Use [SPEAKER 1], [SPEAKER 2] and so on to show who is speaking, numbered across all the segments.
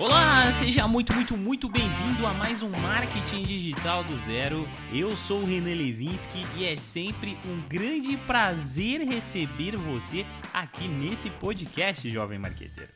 [SPEAKER 1] Olá, seja muito, muito, muito bem-vindo a mais um Marketing Digital do Zero. Eu sou o Renan Levinsky e é sempre um grande prazer receber você aqui nesse podcast, jovem marqueteiro.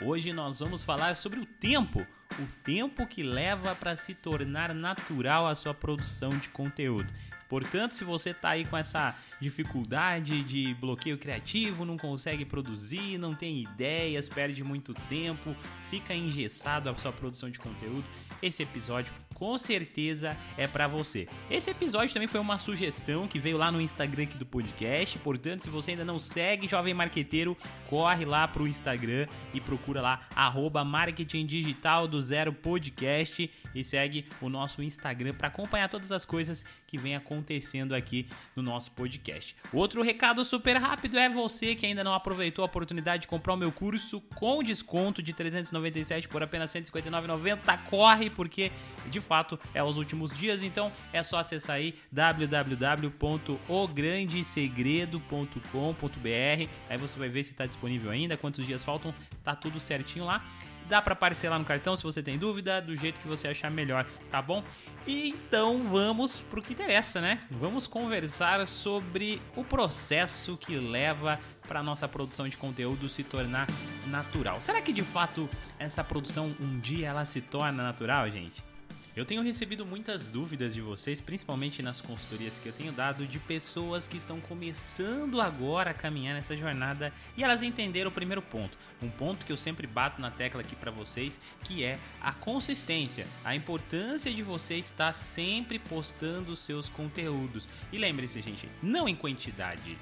[SPEAKER 1] Hoje nós vamos falar sobre o tempo, o tempo que leva para se tornar natural a sua produção de conteúdo. Portanto, se você está aí com essa dificuldade de bloqueio criativo, não consegue produzir, não tem ideias, perde muito tempo, fica engessado a sua produção de conteúdo, esse episódio com certeza é para você. Esse episódio também foi uma sugestão que veio lá no Instagram aqui do podcast, portanto, se você ainda não segue Jovem Marqueteiro, corre lá pro Instagram e procura lá arroba Marketing Digital do Zero Podcast e segue o nosso Instagram para acompanhar todas as coisas que vem acontecendo aqui no nosso podcast. Outro recado super rápido é você que ainda não aproveitou a oportunidade de comprar o meu curso com desconto de 397 por apenas 159,90, corre porque de fato é os últimos dias, então é só acessar aí www.ograndesegredo.com.br. Aí você vai ver se está disponível ainda, quantos dias faltam, tá tudo certinho lá. Dá para parcelar no cartão se você tem dúvida, do jeito que você achar melhor, tá bom? E então vamos pro que interessa, né? Vamos conversar sobre o processo que leva para nossa produção de conteúdo se tornar natural. Será que de fato essa produção um dia ela se torna natural, gente? Eu tenho recebido muitas dúvidas de vocês, principalmente nas consultorias que eu tenho dado, de pessoas que estão começando agora a caminhar nessa jornada e elas entenderam o primeiro ponto. Um ponto que eu sempre bato na tecla aqui para vocês, que é a consistência, a importância de você estar sempre postando os seus conteúdos. E lembre-se, gente, não em quantidade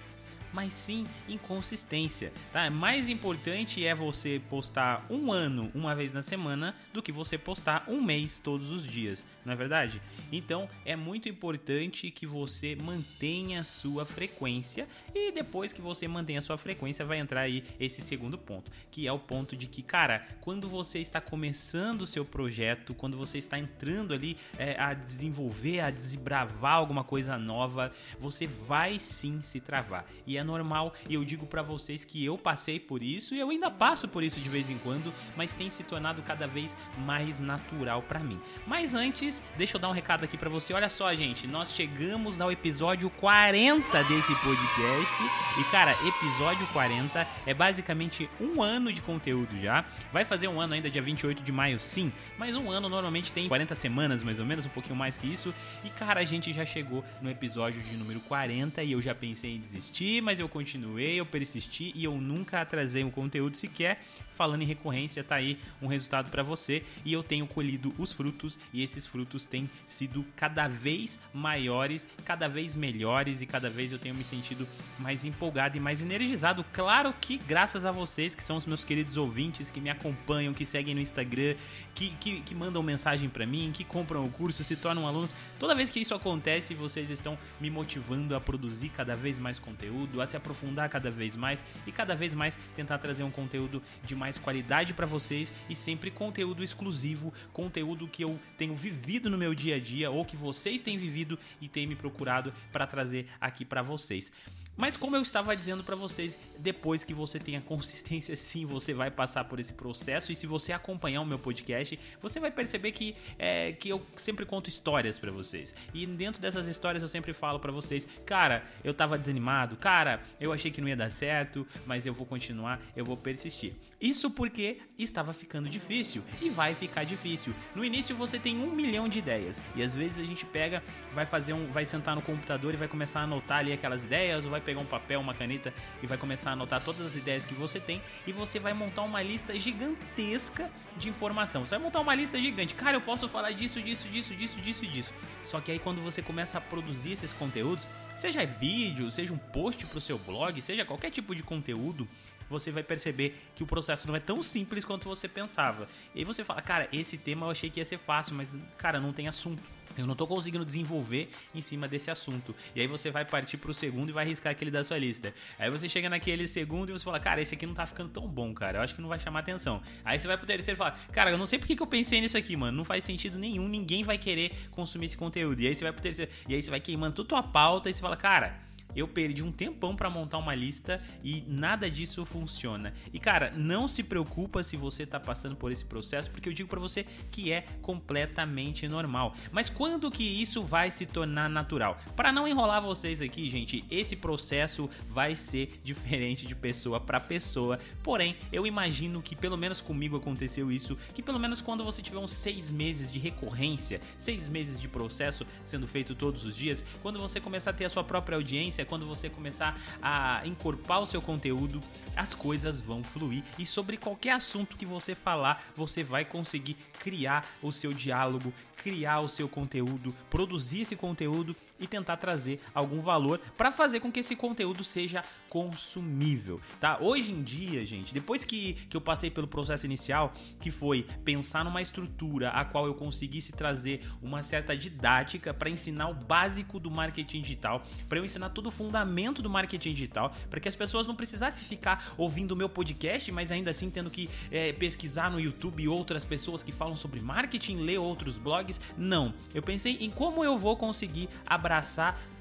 [SPEAKER 1] mas sim em consistência, tá? Mais importante é você postar um ano uma vez na semana do que você postar um mês todos os dias, não é verdade? Então é muito importante que você mantenha sua frequência e depois que você mantém a sua frequência vai entrar aí esse segundo ponto, que é o ponto de que, cara, quando você está começando o seu projeto, quando você está entrando ali é, a desenvolver, a desbravar alguma coisa nova, você vai sim se travar. E é é normal e eu digo para vocês que eu passei por isso e eu ainda passo por isso de vez em quando, mas tem se tornado cada vez mais natural para mim. Mas antes, deixa eu dar um recado aqui para você. Olha só, gente, nós chegamos ao episódio 40 desse podcast e cara, episódio 40 é basicamente um ano de conteúdo já. Vai fazer um ano ainda dia 28 de maio, sim, mas um ano normalmente tem 40 semanas mais ou menos, um pouquinho mais que isso. E cara, a gente já chegou no episódio de número 40 e eu já pensei em desistir, mas mas eu continuei, eu persisti e eu nunca atrasei um conteúdo sequer. Falando em recorrência, tá aí um resultado para você e eu tenho colhido os frutos e esses frutos têm sido cada vez maiores, cada vez melhores e cada vez eu tenho me sentido mais empolgado e mais energizado. Claro que graças a vocês, que são os meus queridos ouvintes que me acompanham, que seguem no Instagram, que, que, que mandam mensagem para mim, que compram o curso, se tornam alunos. Toda vez que isso acontece, vocês estão me motivando a produzir cada vez mais conteúdo, a se aprofundar cada vez mais e cada vez mais tentar trazer um conteúdo de mais qualidade para vocês e sempre conteúdo exclusivo, conteúdo que eu tenho vivido no meu dia a dia ou que vocês têm vivido e têm me procurado para trazer aqui para vocês. Mas como eu estava dizendo para vocês, depois que você tenha consistência, sim, você vai passar por esse processo. E se você acompanhar o meu podcast, você vai perceber que, é, que eu sempre conto histórias para vocês. E dentro dessas histórias eu sempre falo para vocês, cara, eu tava desanimado, cara, eu achei que não ia dar certo, mas eu vou continuar, eu vou persistir. Isso porque estava ficando difícil e vai ficar difícil. No início você tem um milhão de ideias e às vezes a gente pega, vai fazer um, vai sentar no computador e vai começar a anotar ali aquelas ideias ou vai pegar um papel, uma caneta e vai começar a anotar todas as ideias que você tem e você vai montar uma lista gigantesca de informação. Você vai montar uma lista gigante. Cara, eu posso falar disso, disso, disso, disso, disso, disso. Só que aí quando você começa a produzir esses conteúdos, seja vídeo, seja um post para o seu blog, seja qualquer tipo de conteúdo, você vai perceber que o processo não é tão simples quanto você pensava. E aí você fala, cara, esse tema eu achei que ia ser fácil, mas, cara, não tem assunto. Eu não tô conseguindo desenvolver em cima desse assunto. E aí você vai partir pro segundo e vai riscar aquele da sua lista. Aí você chega naquele segundo e você fala, cara, esse aqui não tá ficando tão bom, cara. Eu acho que não vai chamar atenção. Aí você vai pro terceiro e fala, cara, eu não sei porque que eu pensei nisso aqui, mano. Não faz sentido nenhum, ninguém vai querer consumir esse conteúdo. E aí você vai pro terceiro. E aí você vai queimando toda a tua pauta e você fala, cara eu perdi um tempão para montar uma lista e nada disso funciona. E cara, não se preocupa se você tá passando por esse processo, porque eu digo para você que é completamente normal. Mas quando que isso vai se tornar natural? Para não enrolar vocês aqui, gente, esse processo vai ser diferente de pessoa para pessoa. Porém, eu imagino que pelo menos comigo aconteceu isso, que pelo menos quando você tiver uns seis meses de recorrência, seis meses de processo sendo feito todos os dias, quando você começar a ter a sua própria audiência, quando você começar a encorpar o seu conteúdo, as coisas vão fluir e sobre qualquer assunto que você falar, você vai conseguir criar o seu diálogo, criar o seu conteúdo, produzir esse conteúdo e tentar trazer algum valor para fazer com que esse conteúdo seja consumível, tá? Hoje em dia, gente, depois que, que eu passei pelo processo inicial, que foi pensar numa estrutura a qual eu conseguisse trazer uma certa didática para ensinar o básico do marketing digital, para eu ensinar todo o fundamento do marketing digital, para que as pessoas não precisassem ficar ouvindo o meu podcast, mas ainda assim tendo que é, pesquisar no YouTube outras pessoas que falam sobre marketing, ler outros blogs. Não, eu pensei em como eu vou conseguir abraçar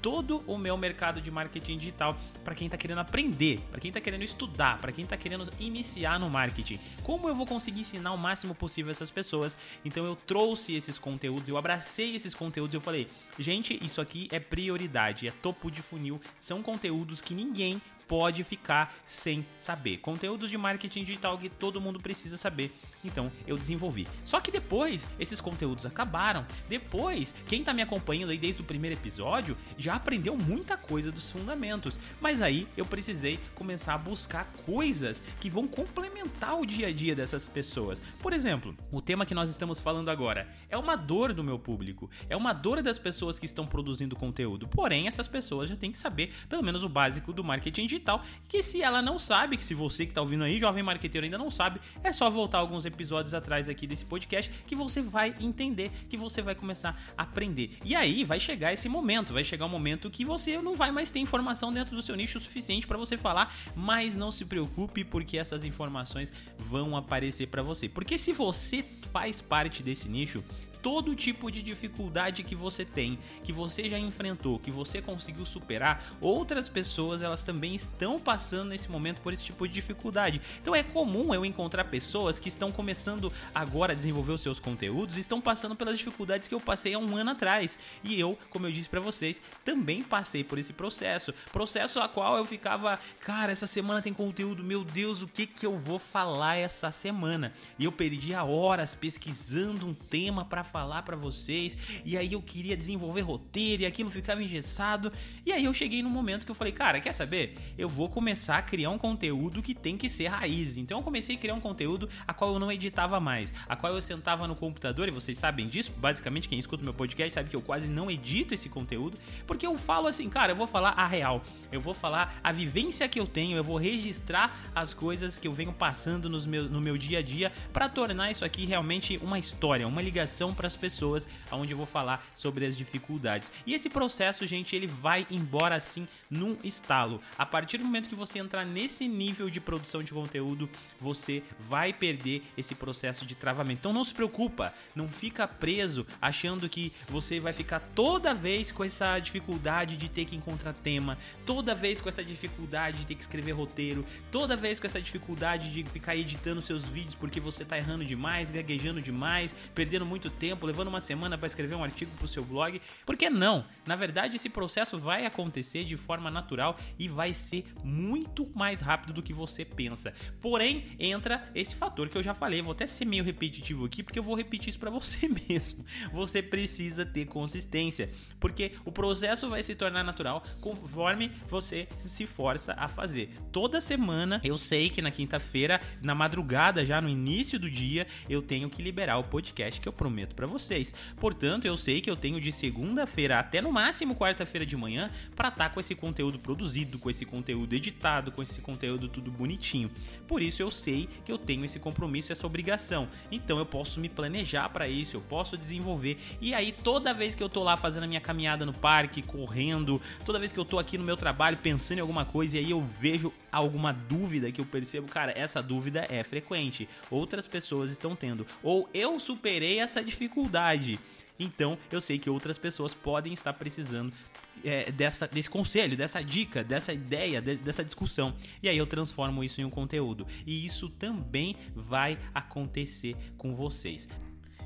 [SPEAKER 1] todo o meu mercado de marketing digital para quem está querendo aprender, para quem está querendo estudar, para quem está querendo iniciar no marketing. Como eu vou conseguir ensinar o máximo possível essas pessoas? Então eu trouxe esses conteúdos, eu abracei esses conteúdos, eu falei, gente, isso aqui é prioridade, é topo de funil, são conteúdos que ninguém pode ficar sem saber. Conteúdos de marketing digital que todo mundo precisa saber. Então eu desenvolvi. Só que depois esses conteúdos acabaram. Depois, quem tá me acompanhando aí desde o primeiro episódio já aprendeu muita coisa dos fundamentos. Mas aí eu precisei começar a buscar coisas que vão complementar o dia a dia dessas pessoas. Por exemplo, o tema que nós estamos falando agora é uma dor do meu público, é uma dor das pessoas que estão produzindo conteúdo. Porém, essas pessoas já têm que saber pelo menos o básico do marketing digital tal. Que se ela não sabe, que se você que tá ouvindo aí, jovem marqueteiro, ainda não sabe, é só voltar alguns episódios atrás aqui desse podcast que você vai entender, que você vai começar a aprender. E aí vai chegar esse momento, vai chegar um momento que você não vai mais ter informação dentro do seu nicho suficiente para você falar, mas não se preocupe porque essas informações vão aparecer para você. Porque se você faz parte desse nicho, todo tipo de dificuldade que você tem, que você já enfrentou, que você conseguiu superar, outras pessoas elas também estão passando nesse momento por esse tipo de dificuldade. Então é comum eu encontrar pessoas que estão começando agora a desenvolver os seus conteúdos estão passando pelas dificuldades que eu passei há um ano atrás. E eu, como eu disse para vocês, também passei por esse processo. Processo a qual eu ficava, cara, essa semana tem conteúdo, meu Deus, o que que eu vou falar essa semana? E eu perdia horas pesquisando um tema para falar para vocês, e aí eu queria desenvolver roteiro e aquilo ficava engessado. E aí eu cheguei no momento que eu falei, cara, quer saber? Eu vou começar a criar um conteúdo que tem que ser raiz. Então eu comecei a criar um conteúdo a qual eu não editava mais, a qual eu sentava no computador, e vocês sabem disso, basicamente quem escuta meu podcast sabe que eu quase não edito esse conteúdo, porque eu falo assim, cara, eu vou falar a real, eu vou falar a vivência que eu tenho, eu vou registrar as coisas que eu venho passando nos meu, no meu dia a dia para tornar isso aqui realmente uma história, uma ligação para as pessoas, onde eu vou falar sobre as dificuldades. E esse processo, gente, ele vai embora assim num estalo. A partir do momento que você entrar nesse nível de produção de conteúdo, você vai perder esse processo de travamento. Então não se preocupa, não fica preso achando que você vai ficar toda vez com essa dificuldade de ter que encontrar tema, toda vez com essa dificuldade de ter que escrever roteiro, toda vez com essa dificuldade de ficar editando seus vídeos porque você tá errando demais, gaguejando demais, perdendo muito tempo tempo, levando uma semana para escrever um artigo para o seu blog. Por que não? Na verdade, esse processo vai acontecer de forma natural e vai ser muito mais rápido do que você pensa. Porém, entra esse fator que eu já falei, vou até ser meio repetitivo aqui, porque eu vou repetir isso para você mesmo. Você precisa ter consistência, porque o processo vai se tornar natural conforme você se força a fazer. Toda semana, eu sei que na quinta-feira, na madrugada, já no início do dia, eu tenho que liberar o podcast que eu prometo para vocês. Portanto, eu sei que eu tenho de segunda-feira até no máximo quarta-feira de manhã para estar tá com esse conteúdo produzido, com esse conteúdo editado, com esse conteúdo tudo bonitinho. Por isso eu sei que eu tenho esse compromisso, essa obrigação. Então eu posso me planejar para isso, eu posso desenvolver. E aí toda vez que eu tô lá fazendo a minha caminhada no parque, correndo, toda vez que eu tô aqui no meu trabalho pensando em alguma coisa e aí eu vejo alguma dúvida que eu percebo, cara, essa dúvida é frequente. Outras pessoas estão tendo. Ou eu superei essa dificuldade dificuldade. Então eu sei que outras pessoas podem estar precisando é, dessa, desse conselho, dessa dica, dessa ideia, de, dessa discussão. E aí eu transformo isso em um conteúdo. E isso também vai acontecer com vocês.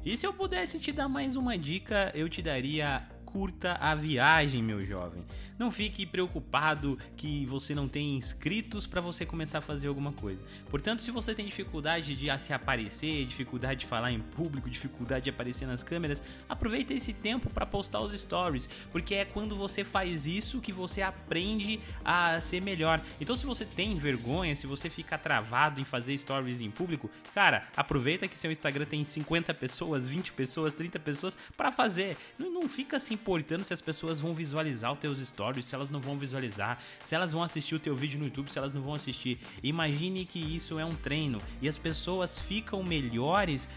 [SPEAKER 1] E se eu pudesse te dar mais uma dica, eu te daria curta a viagem, meu jovem. Não fique preocupado que você não tem inscritos para você começar a fazer alguma coisa. Portanto, se você tem dificuldade de se aparecer, dificuldade de falar em público, dificuldade de aparecer nas câmeras, aproveita esse tempo para postar os stories, porque é quando você faz isso que você aprende a ser melhor. Então, se você tem vergonha, se você fica travado em fazer stories em público, cara, aproveita que seu Instagram tem 50 pessoas, 20 pessoas, 30 pessoas para fazer. Não, não fica se importando se as pessoas vão visualizar os teus stories se elas não vão visualizar, se elas vão assistir o teu vídeo no YouTube, se elas não vão assistir. Imagine que isso é um treino e as pessoas ficam melhores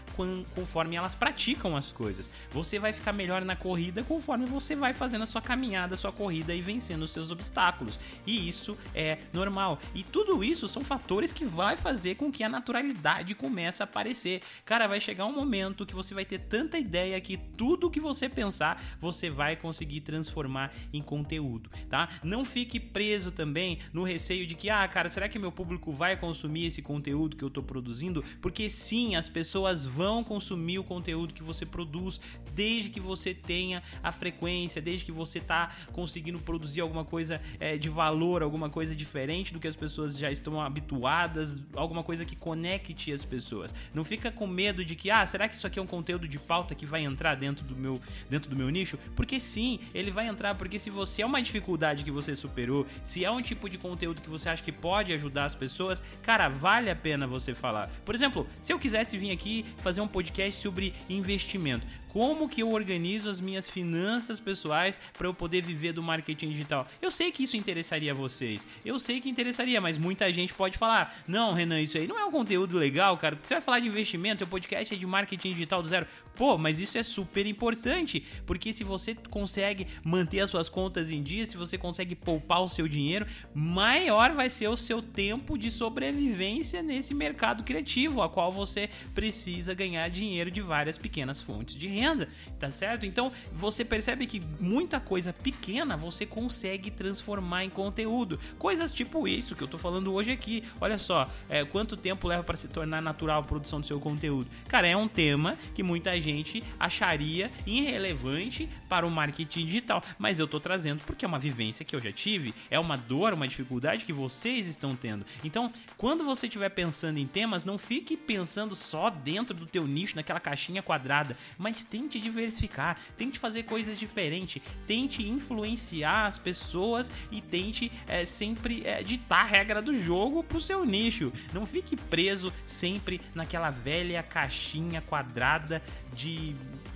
[SPEAKER 1] conforme elas praticam as coisas. Você vai ficar melhor na corrida conforme você vai fazendo a sua caminhada, a sua corrida e vencendo os seus obstáculos. E isso é normal. E tudo isso são fatores que vai fazer com que a naturalidade comece a aparecer. Cara, vai chegar um momento que você vai ter tanta ideia que tudo que você pensar, você vai conseguir transformar em conteúdo conteúdo, tá? Não fique preso também no receio de que, ah, cara, será que meu público vai consumir esse conteúdo que eu tô produzindo? Porque sim, as pessoas vão consumir o conteúdo que você produz, desde que você tenha a frequência, desde que você tá conseguindo produzir alguma coisa é, de valor, alguma coisa diferente do que as pessoas já estão habituadas, alguma coisa que conecte as pessoas. Não fica com medo de que, ah, será que isso aqui é um conteúdo de pauta que vai entrar dentro do meu, dentro do meu nicho? Porque sim, ele vai entrar, porque se você é uma dificuldade que você superou, se é um tipo de conteúdo que você acha que pode ajudar as pessoas, cara, vale a pena você falar. Por exemplo, se eu quisesse vir aqui fazer um podcast sobre investimento, como que eu organizo as minhas finanças pessoais para eu poder viver do marketing digital. Eu sei que isso interessaria a vocês. Eu sei que interessaria, mas muita gente pode falar: "Não, Renan, isso aí não é um conteúdo legal, cara. Porque você vai falar de investimento, o podcast é de marketing digital do zero". Pô, mas isso é super importante, porque se você consegue manter as suas contas em dia, se você consegue poupar o seu dinheiro, maior vai ser o seu tempo de sobrevivência nesse mercado criativo, a qual você precisa ganhar dinheiro de várias pequenas fontes de renda tá certo? Então você percebe que muita coisa pequena você consegue transformar em conteúdo. Coisas tipo isso que eu tô falando hoje aqui. Olha só, é, quanto tempo leva para se tornar natural a produção do seu conteúdo? Cara, é um tema que muita gente acharia irrelevante para o marketing digital, mas eu tô trazendo porque é uma vivência que eu já tive, é uma dor, uma dificuldade que vocês estão tendo. Então, quando você estiver pensando em temas, não fique pensando só dentro do teu nicho, naquela caixinha quadrada, mas tente diversificar, tente fazer coisas diferentes, tente influenciar as pessoas e tente é, sempre é, ditar a regra do jogo pro seu nicho. Não fique preso sempre naquela velha caixinha quadrada de,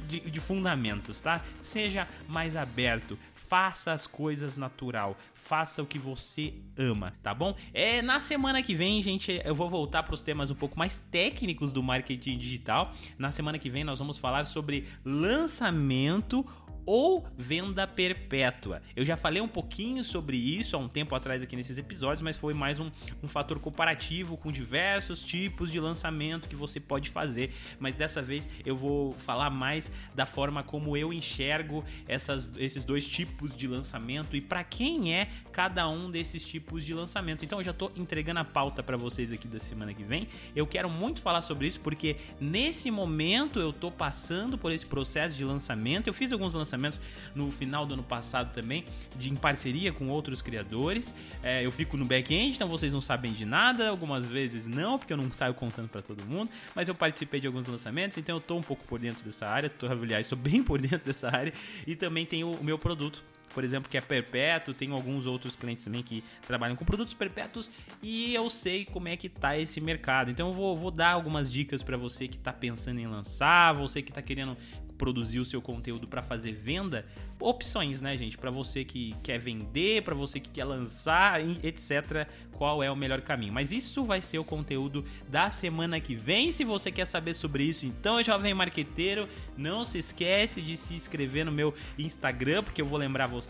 [SPEAKER 1] de, de fundamentos, tá? Seja mais aberto, faça as coisas natural, faça o que você ama, tá bom? É na semana que vem, gente, eu vou voltar para os temas um pouco mais técnicos do marketing digital. Na semana que vem nós vamos falar sobre lançamento ou venda perpétua. Eu já falei um pouquinho sobre isso há um tempo atrás aqui nesses episódios, mas foi mais um, um fator comparativo com diversos tipos de lançamento que você pode fazer. Mas dessa vez eu vou falar mais da forma como eu enxergo essas, esses dois tipos de lançamento e para quem é cada um desses tipos de lançamento. Então eu já estou entregando a pauta para vocês aqui da semana que vem. Eu quero muito falar sobre isso porque nesse momento eu estou passando por esse processo de lançamento. Eu fiz alguns lançamentos lançamentos no final do ano passado também, de, em parceria com outros criadores. É, eu fico no back-end, então vocês não sabem de nada, algumas vezes não, porque eu não saio contando para todo mundo, mas eu participei de alguns lançamentos, então eu tô um pouco por dentro dessa área, tô, aliás, sou bem por dentro dessa área, e também tenho o meu produto por exemplo, que é perpétuo, tem alguns outros clientes também que trabalham com produtos perpétuos e eu sei como é que tá esse mercado. Então eu vou, vou dar algumas dicas para você que tá pensando em lançar, você que tá querendo produzir o seu conteúdo para fazer venda, opções, né, gente? Para você que quer vender, para você que quer lançar, etc. Qual é o melhor caminho? Mas isso vai ser o conteúdo da semana que vem. Se você quer saber sobre isso, então, jovem marqueteiro, não se esquece de se inscrever no meu Instagram, porque eu vou lembrar você,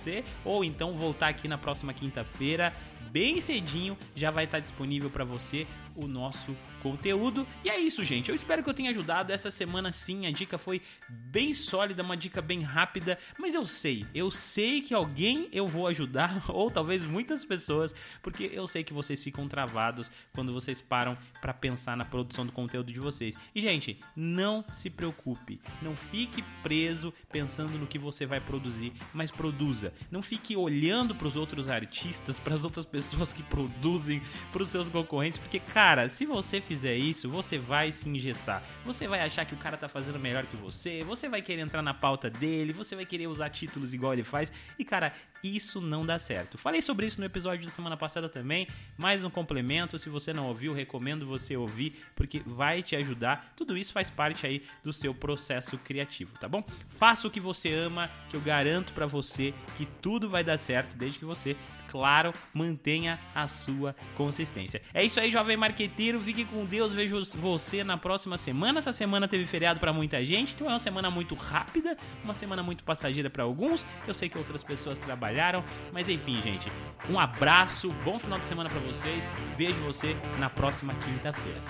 [SPEAKER 1] ou então voltar aqui na próxima quinta-feira bem cedinho já vai estar disponível para você o nosso conteúdo. E é isso, gente. Eu espero que eu tenha ajudado. Essa semana sim, a dica foi bem sólida, uma dica bem rápida, mas eu sei, eu sei que alguém eu vou ajudar, ou talvez muitas pessoas, porque eu sei que vocês ficam travados quando vocês param para pensar na produção do conteúdo de vocês. E gente, não se preocupe, não fique preso pensando no que você vai produzir, mas produza. Não fique olhando para os outros artistas, para as outras pessoas que produzem, para os seus concorrentes, porque cara, Cara, se você fizer isso, você vai se engessar. Você vai achar que o cara tá fazendo melhor que você, você vai querer entrar na pauta dele, você vai querer usar títulos igual ele faz. E cara, isso não dá certo. Falei sobre isso no episódio da semana passada também. Mais um complemento, se você não ouviu, recomendo você ouvir, porque vai te ajudar. Tudo isso faz parte aí do seu processo criativo, tá bom? Faça o que você ama, que eu garanto para você que tudo vai dar certo desde que você claro, mantenha a sua consistência. É isso aí, jovem marqueteiro. Fique com Deus. Vejo você na próxima semana. Essa semana teve feriado para muita gente, então é uma semana muito rápida, uma semana muito passageira para alguns. Eu sei que outras pessoas trabalharam, mas enfim, gente. Um abraço, bom final de semana para vocês. Vejo você na próxima quinta-feira.